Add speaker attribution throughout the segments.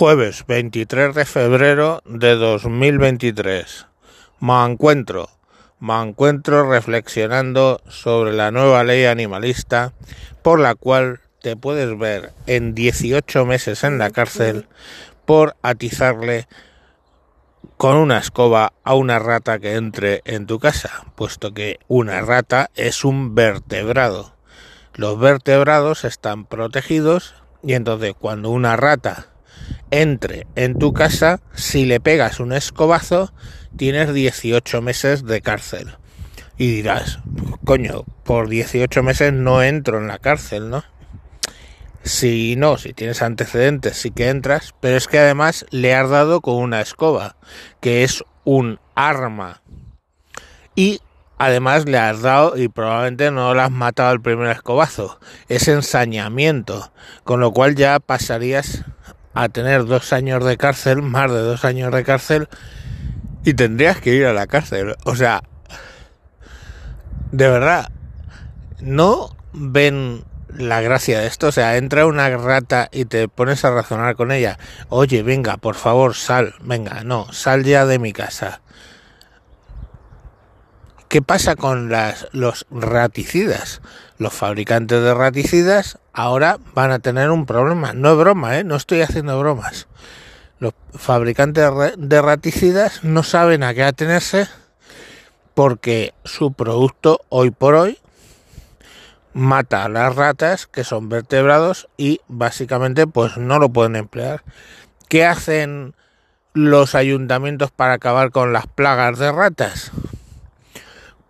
Speaker 1: Jueves 23 de febrero de 2023. Me encuentro, me encuentro reflexionando sobre la nueva ley animalista por la cual te puedes ver en 18 meses en la cárcel por atizarle con una escoba a una rata que entre en tu casa, puesto que una rata es un vertebrado. Los vertebrados están protegidos y entonces cuando una rata entre en tu casa, si le pegas un escobazo, tienes 18 meses de cárcel. Y dirás, coño, por 18 meses no entro en la cárcel, ¿no? Si no, si tienes antecedentes, sí que entras, pero es que además le has dado con una escoba, que es un arma. Y además le has dado y probablemente no lo has matado al primer escobazo, es ensañamiento, con lo cual ya pasarías a tener dos años de cárcel, más de dos años de cárcel, y tendrías que ir a la cárcel. O sea, de verdad, no ven la gracia de esto. O sea, entra una rata y te pones a razonar con ella. Oye, venga, por favor, sal. Venga, no, sal ya de mi casa. ¿Qué pasa con los raticidas? Los fabricantes de raticidas ahora van a tener un problema. No es broma, ¿eh? no estoy haciendo bromas. Los fabricantes de raticidas no saben a qué atenerse porque su producto hoy por hoy mata a las ratas que son vertebrados y básicamente pues no lo pueden emplear. ¿Qué hacen los ayuntamientos para acabar con las plagas de ratas?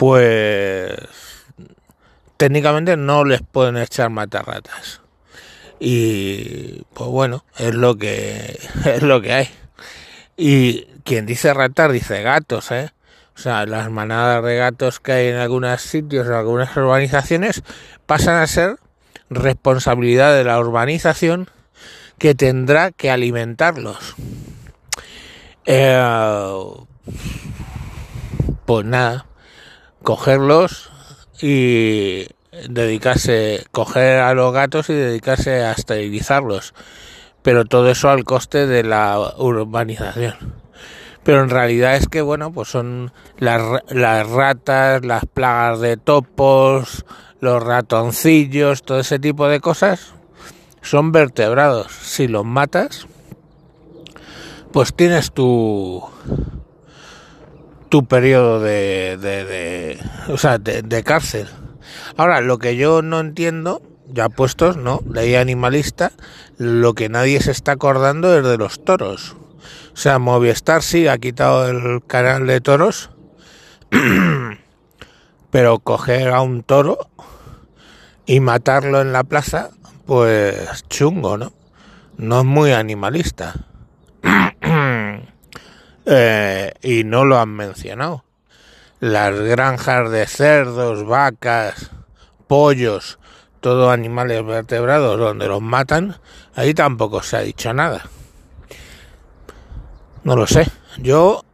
Speaker 1: Pues técnicamente no les pueden echar matarratas. Y pues bueno, es lo que es lo que hay. Y quien dice ratas dice gatos, ¿eh? O sea, las manadas de gatos que hay en algunos sitios, en algunas urbanizaciones, pasan a ser responsabilidad de la urbanización que tendrá que alimentarlos. Eh, pues nada, cogerlos y dedicarse, coger a los gatos y dedicarse a esterilizarlos. Pero todo eso al coste de la urbanización. Pero en realidad es que, bueno, pues son las, las ratas, las plagas de topos, los ratoncillos, todo ese tipo de cosas, son vertebrados. Si los matas, pues tienes tu tu periodo de, de, o sea, de, cárcel. Ahora, lo que yo no entiendo, ya puestos, ¿no? Ley animalista, lo que nadie se está acordando es de los toros. O sea, Movistar sí ha quitado el canal de toros, pero coger a un toro y matarlo en la plaza, pues chungo, ¿no? No es muy animalista. Eh, y no lo han mencionado. Las granjas de cerdos, vacas, pollos, todos animales vertebrados donde los matan, ahí tampoco se ha dicho nada. No lo sé. Yo,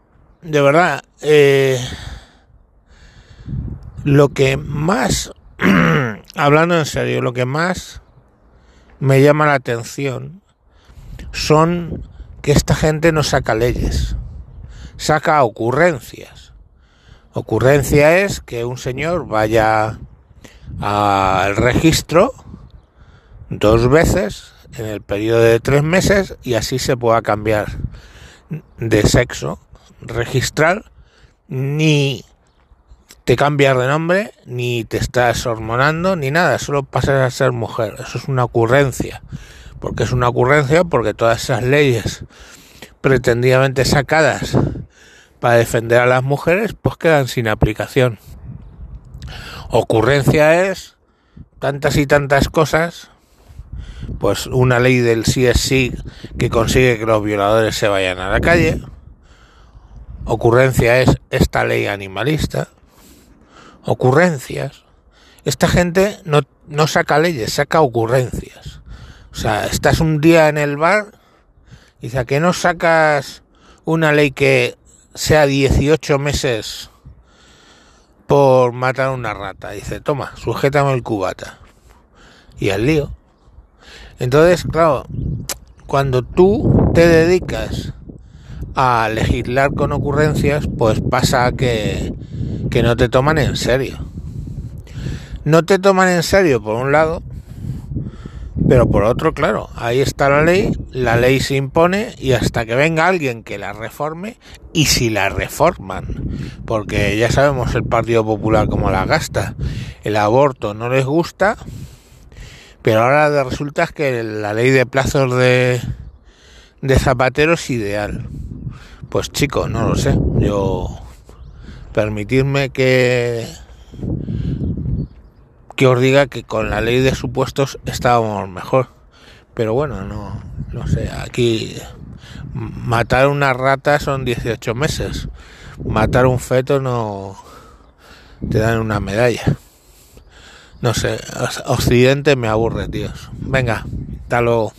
Speaker 1: de verdad, eh, lo que más, hablando en serio, lo que más me llama la atención son que esta gente no saca leyes saca ocurrencias. Ocurrencia es que un señor vaya al registro dos veces en el periodo de tres meses y así se pueda cambiar de sexo registral. Ni te cambias de nombre ni te estás hormonando ni nada. Solo pasas a ser mujer. Eso es una ocurrencia. Porque es una ocurrencia porque todas esas leyes pretendidamente sacadas para defender a las mujeres, pues quedan sin aplicación. Ocurrencia es tantas y tantas cosas, pues una ley del CSC que consigue que los violadores se vayan a la calle. Ocurrencia es esta ley animalista. Ocurrencias. Esta gente no, no saca leyes, saca ocurrencias. O sea, estás un día en el bar y dice, ¿a no sacas una ley que sea 18 meses por matar a una rata. Dice, toma, sujétame el cubata. Y al lío. Entonces, claro, cuando tú te dedicas a legislar con ocurrencias, pues pasa que, que no te toman en serio. No te toman en serio por un lado, pero por otro, claro, ahí está la ley, la ley se impone y hasta que venga alguien que la reforme, y si la reforman, porque ya sabemos el Partido Popular cómo la gasta, el aborto no les gusta, pero ahora resulta que la ley de plazos de, de Zapatero es ideal. Pues chicos, no lo sé, yo permitirme que que os diga que con la ley de supuestos estábamos mejor. Pero bueno, no, no sé, aquí matar una rata son 18 meses. Matar un feto no te dan una medalla. No sé, Occidente me aburre, tíos. Venga, hasta luego.